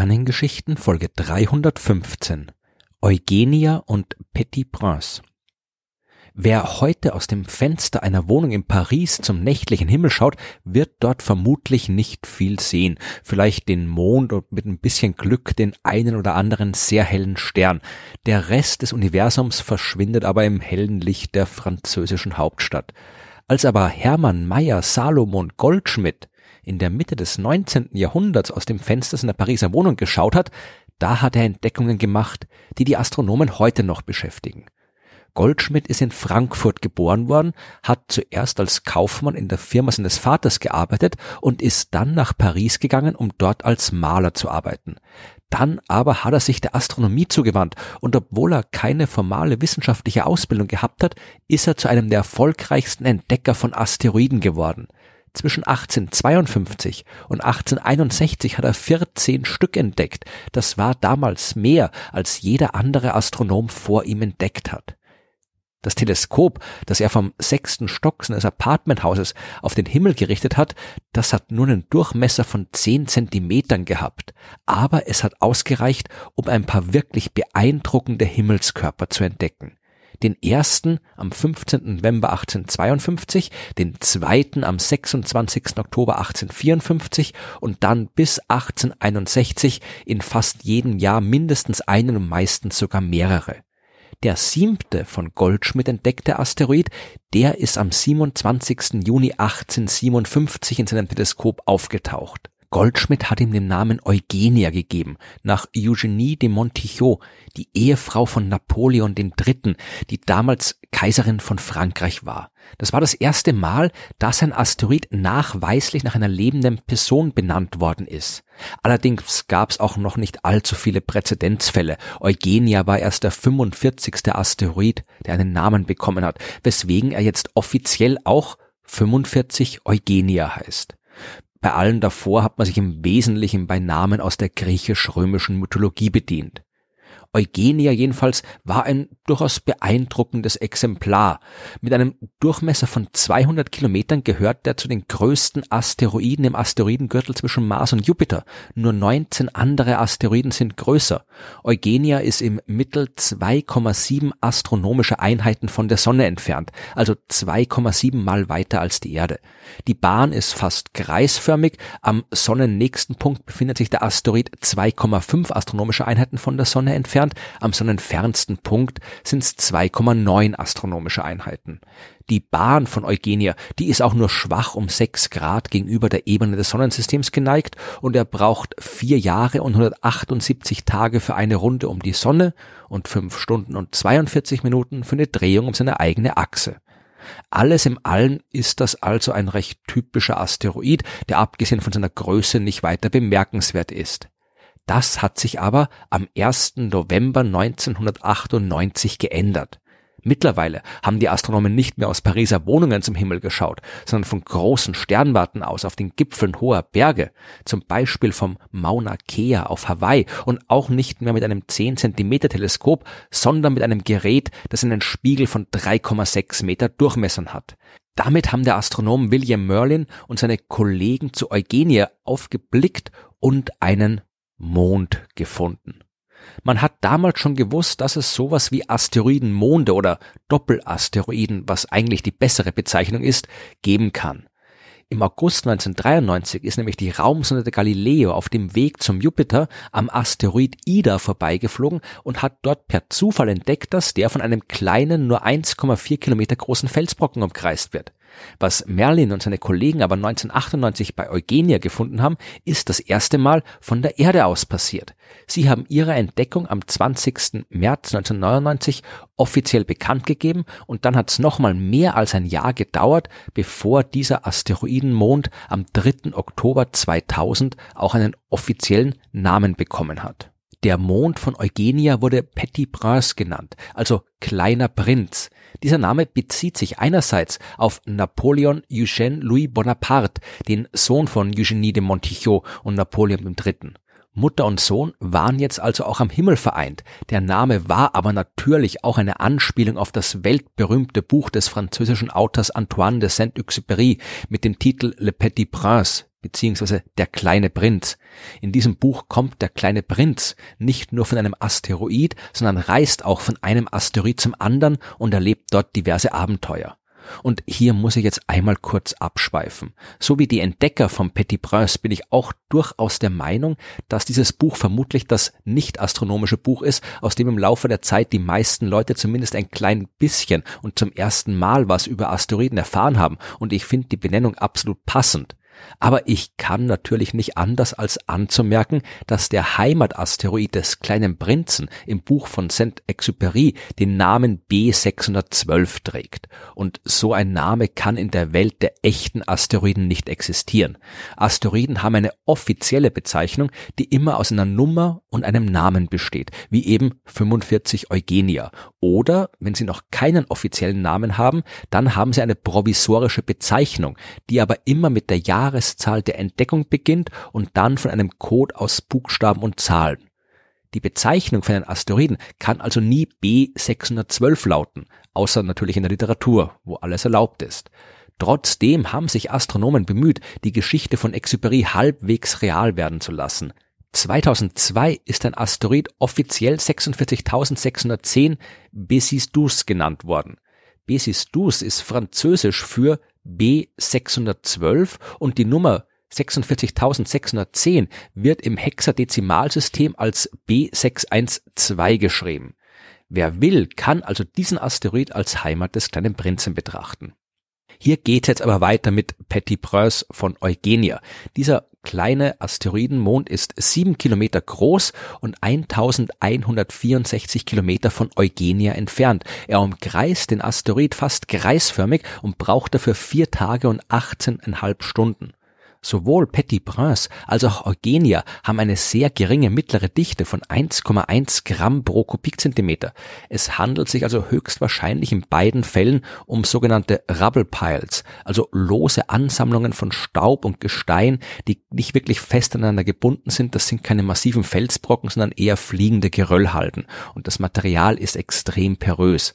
Sternengeschichten Folge 315 Eugenia und Petit Prince Wer heute aus dem Fenster einer Wohnung in Paris zum nächtlichen Himmel schaut, wird dort vermutlich nicht viel sehen. Vielleicht den Mond und mit ein bisschen Glück den einen oder anderen sehr hellen Stern. Der Rest des Universums verschwindet aber im hellen Licht der französischen Hauptstadt. Als aber Hermann Mayer Salomon Goldschmidt in der Mitte des 19. Jahrhunderts aus dem Fenster seiner Pariser Wohnung geschaut hat, da hat er Entdeckungen gemacht, die die Astronomen heute noch beschäftigen. Goldschmidt ist in Frankfurt geboren worden, hat zuerst als Kaufmann in der Firma seines Vaters gearbeitet und ist dann nach Paris gegangen, um dort als Maler zu arbeiten. Dann aber hat er sich der Astronomie zugewandt und obwohl er keine formale wissenschaftliche Ausbildung gehabt hat, ist er zu einem der erfolgreichsten Entdecker von Asteroiden geworden. Zwischen 1852 und 1861 hat er 14 Stück entdeckt. Das war damals mehr, als jeder andere Astronom vor ihm entdeckt hat. Das Teleskop, das er vom sechsten Stock seines Apartmenthauses auf den Himmel gerichtet hat, das hat nur einen Durchmesser von zehn Zentimetern gehabt, aber es hat ausgereicht, um ein paar wirklich beeindruckende Himmelskörper zu entdecken den ersten am 15. November 1852, den zweiten am 26. Oktober 1854 und dann bis 1861 in fast jedem Jahr mindestens einen und meistens sogar mehrere. Der siebte von Goldschmidt entdeckte Asteroid, der ist am 27. Juni 1857 in seinem Teleskop aufgetaucht. Goldschmidt hat ihm den Namen Eugenia gegeben, nach Eugenie de Montichot, die Ehefrau von Napoleon III., die damals Kaiserin von Frankreich war. Das war das erste Mal, dass ein Asteroid nachweislich nach einer lebenden Person benannt worden ist. Allerdings gab es auch noch nicht allzu viele Präzedenzfälle. Eugenia war erst der 45. Asteroid, der einen Namen bekommen hat, weswegen er jetzt offiziell auch 45 Eugenia heißt. Bei allen davor hat man sich im Wesentlichen bei Namen aus der griechisch-römischen Mythologie bedient. Eugenia jedenfalls war ein durchaus beeindruckendes Exemplar. Mit einem Durchmesser von 200 Kilometern gehört er zu den größten Asteroiden im Asteroidengürtel zwischen Mars und Jupiter. Nur 19 andere Asteroiden sind größer. Eugenia ist im Mittel 2,7 astronomische Einheiten von der Sonne entfernt, also 2,7 mal weiter als die Erde. Die Bahn ist fast kreisförmig. Am sonnennächsten Punkt befindet sich der Asteroid 2,5 astronomische Einheiten von der Sonne entfernt entfernt, am sonnenfernsten Punkt sind es 2,9 astronomische Einheiten. Die Bahn von Eugenia, die ist auch nur schwach um 6 Grad gegenüber der Ebene des Sonnensystems geneigt und er braucht 4 Jahre und 178 Tage für eine Runde um die Sonne und 5 Stunden und 42 Minuten für eine Drehung um seine eigene Achse. Alles im Allen ist das also ein recht typischer Asteroid, der abgesehen von seiner Größe nicht weiter bemerkenswert ist. Das hat sich aber am 1. November 1998 geändert. Mittlerweile haben die Astronomen nicht mehr aus Pariser Wohnungen zum Himmel geschaut, sondern von großen Sternwarten aus auf den Gipfeln hoher Berge, zum Beispiel vom Mauna Kea auf Hawaii und auch nicht mehr mit einem 10 cm Teleskop, sondern mit einem Gerät, das einen Spiegel von 3,6 Meter Durchmessern hat. Damit haben der Astronom William Merlin und seine Kollegen zu Eugenie aufgeblickt und einen Mond gefunden. Man hat damals schon gewusst, dass es sowas wie Asteroidenmonde oder Doppelasteroiden, was eigentlich die bessere Bezeichnung ist, geben kann. Im August 1993 ist nämlich die Raumsonde Galileo auf dem Weg zum Jupiter am Asteroid Ida vorbeigeflogen und hat dort per Zufall entdeckt, dass der von einem kleinen, nur 1,4 Kilometer großen Felsbrocken umkreist wird. Was Merlin und seine Kollegen aber 1998 bei Eugenia gefunden haben, ist das erste Mal von der Erde aus passiert. Sie haben ihre Entdeckung am 20. März 1999 offiziell bekannt gegeben und dann hat es nochmal mehr als ein Jahr gedauert, bevor dieser Asteroidenmond am 3. Oktober 2000 auch einen offiziellen Namen bekommen hat. Der Mond von Eugenia wurde Petit Prince genannt, also kleiner Prinz. Dieser Name bezieht sich einerseits auf Napoleon Eugène Louis Bonaparte, den Sohn von Eugénie de Montichot und Napoleon III. Mutter und Sohn waren jetzt also auch am Himmel vereint. Der Name war aber natürlich auch eine Anspielung auf das weltberühmte Buch des französischen Autors Antoine de Saint-Exupéry mit dem Titel Le Petit Prince, beziehungsweise Der kleine Prinz. In diesem Buch kommt der kleine Prinz nicht nur von einem Asteroid, sondern reist auch von einem Asteroid zum anderen und erlebt dort diverse Abenteuer. Und hier muss ich jetzt einmal kurz abschweifen. So wie die Entdecker vom Petit Prince bin ich auch durchaus der Meinung, dass dieses Buch vermutlich das nicht astronomische Buch ist, aus dem im Laufe der Zeit die meisten Leute zumindest ein klein bisschen und zum ersten Mal was über Asteroiden erfahren haben. Und ich finde die Benennung absolut passend. Aber ich kann natürlich nicht anders als anzumerken, dass der Heimatasteroid des kleinen Prinzen im Buch von Saint-Exupéry den Namen B612 trägt. Und so ein Name kann in der Welt der echten Asteroiden nicht existieren. Asteroiden haben eine offizielle Bezeichnung, die immer aus einer Nummer und einem Namen besteht, wie eben 45 Eugenia. Oder, wenn sie noch keinen offiziellen Namen haben, dann haben sie eine provisorische Bezeichnung, die aber immer mit der Jahr Jahreszahl der Entdeckung beginnt und dann von einem Code aus Buchstaben und Zahlen. Die Bezeichnung für einen Asteroiden kann also nie B612 lauten, außer natürlich in der Literatur, wo alles erlaubt ist. Trotzdem haben sich Astronomen bemüht, die Geschichte von Exupéry halbwegs real werden zu lassen. 2002 ist ein Asteroid offiziell 46.610 Bézis-Douce genannt worden. Bézis-Douce ist französisch für B612 und die Nummer 46610 wird im Hexadezimalsystem als B612 geschrieben. Wer will, kann also diesen Asteroid als Heimat des kleinen Prinzen betrachten. Hier geht jetzt aber weiter mit Petit Prince von Eugenia. Dieser kleine Asteroidenmond ist sieben Kilometer groß und 1164 Kilometer von Eugenia entfernt. Er umkreist den Asteroid fast kreisförmig und braucht dafür vier Tage und 18,5 Stunden. Sowohl Petit Prince als auch Eugenia haben eine sehr geringe mittlere Dichte von 1,1 Gramm pro Kubikzentimeter. Es handelt sich also höchstwahrscheinlich in beiden Fällen um sogenannte Rubble Piles, also lose Ansammlungen von Staub und Gestein, die nicht wirklich fest aneinander gebunden sind. Das sind keine massiven Felsbrocken, sondern eher fliegende Geröllhalden. Und das Material ist extrem porös.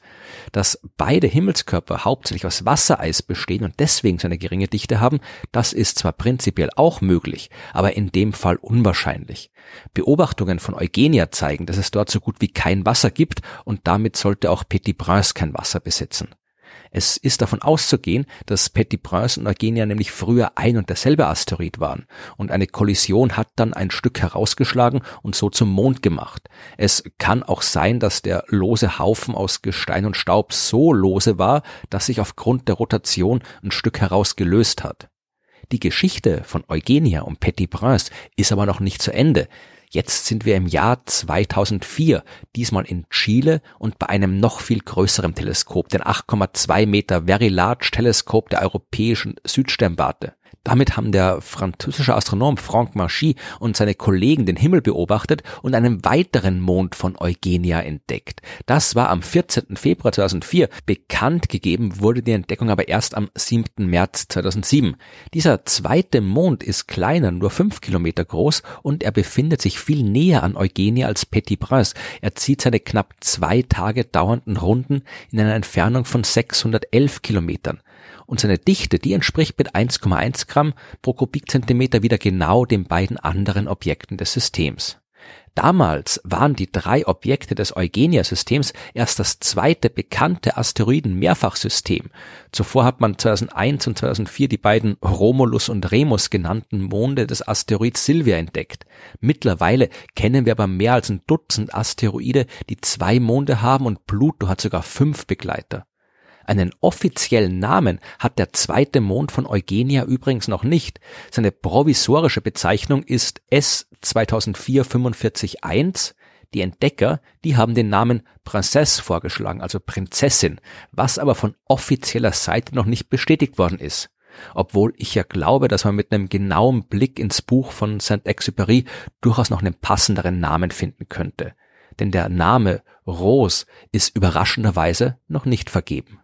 Dass beide Himmelskörper hauptsächlich aus Wassereis bestehen und deswegen so eine geringe Dichte haben, das ist zwar prinzipiell prinzipiell auch möglich, aber in dem Fall unwahrscheinlich. Beobachtungen von Eugenia zeigen, dass es dort so gut wie kein Wasser gibt und damit sollte auch Petit Prince kein Wasser besitzen. Es ist davon auszugehen, dass Petit Prince und Eugenia nämlich früher ein und derselbe Asteroid waren und eine Kollision hat dann ein Stück herausgeschlagen und so zum Mond gemacht. Es kann auch sein, dass der lose Haufen aus Gestein und Staub so lose war, dass sich aufgrund der Rotation ein Stück herausgelöst hat. Die Geschichte von Eugenia und Petit Prince ist aber noch nicht zu Ende. Jetzt sind wir im Jahr 2004, diesmal in Chile und bei einem noch viel größeren Teleskop, den 8,2 Meter Very Large Teleskop der europäischen Südsternwarte. Damit haben der französische Astronom Franck Marchy und seine Kollegen den Himmel beobachtet und einen weiteren Mond von Eugenia entdeckt. Das war am 14. Februar 2004. Bekannt gegeben wurde die Entdeckung aber erst am 7. März 2007. Dieser zweite Mond ist kleiner, nur fünf Kilometer groß und er befindet sich viel näher an Eugenia als Petit Prince. Er zieht seine knapp zwei Tage dauernden Runden in einer Entfernung von 611 Kilometern und seine Dichte, die entspricht mit 1,1 Gramm pro Kubikzentimeter wieder genau den beiden anderen Objekten des Systems. Damals waren die drei Objekte des Eugenia-Systems erst das zweite bekannte Asteroiden-Mehrfachsystem. Zuvor hat man 2001 und 2004 die beiden Romulus und Remus genannten Monde des Asteroids Sylvia entdeckt. Mittlerweile kennen wir aber mehr als ein Dutzend Asteroide, die zwei Monde haben und Pluto hat sogar fünf Begleiter. Einen offiziellen Namen hat der zweite Mond von Eugenia übrigens noch nicht. Seine provisorische Bezeichnung ist S 2004 451 die Entdecker, die haben den Namen Princesse vorgeschlagen, also Prinzessin, was aber von offizieller Seite noch nicht bestätigt worden ist. Obwohl ich ja glaube, dass man mit einem genauen Blick ins Buch von Saint-Exupéry durchaus noch einen passenderen Namen finden könnte. Denn der Name Rose ist überraschenderweise noch nicht vergeben.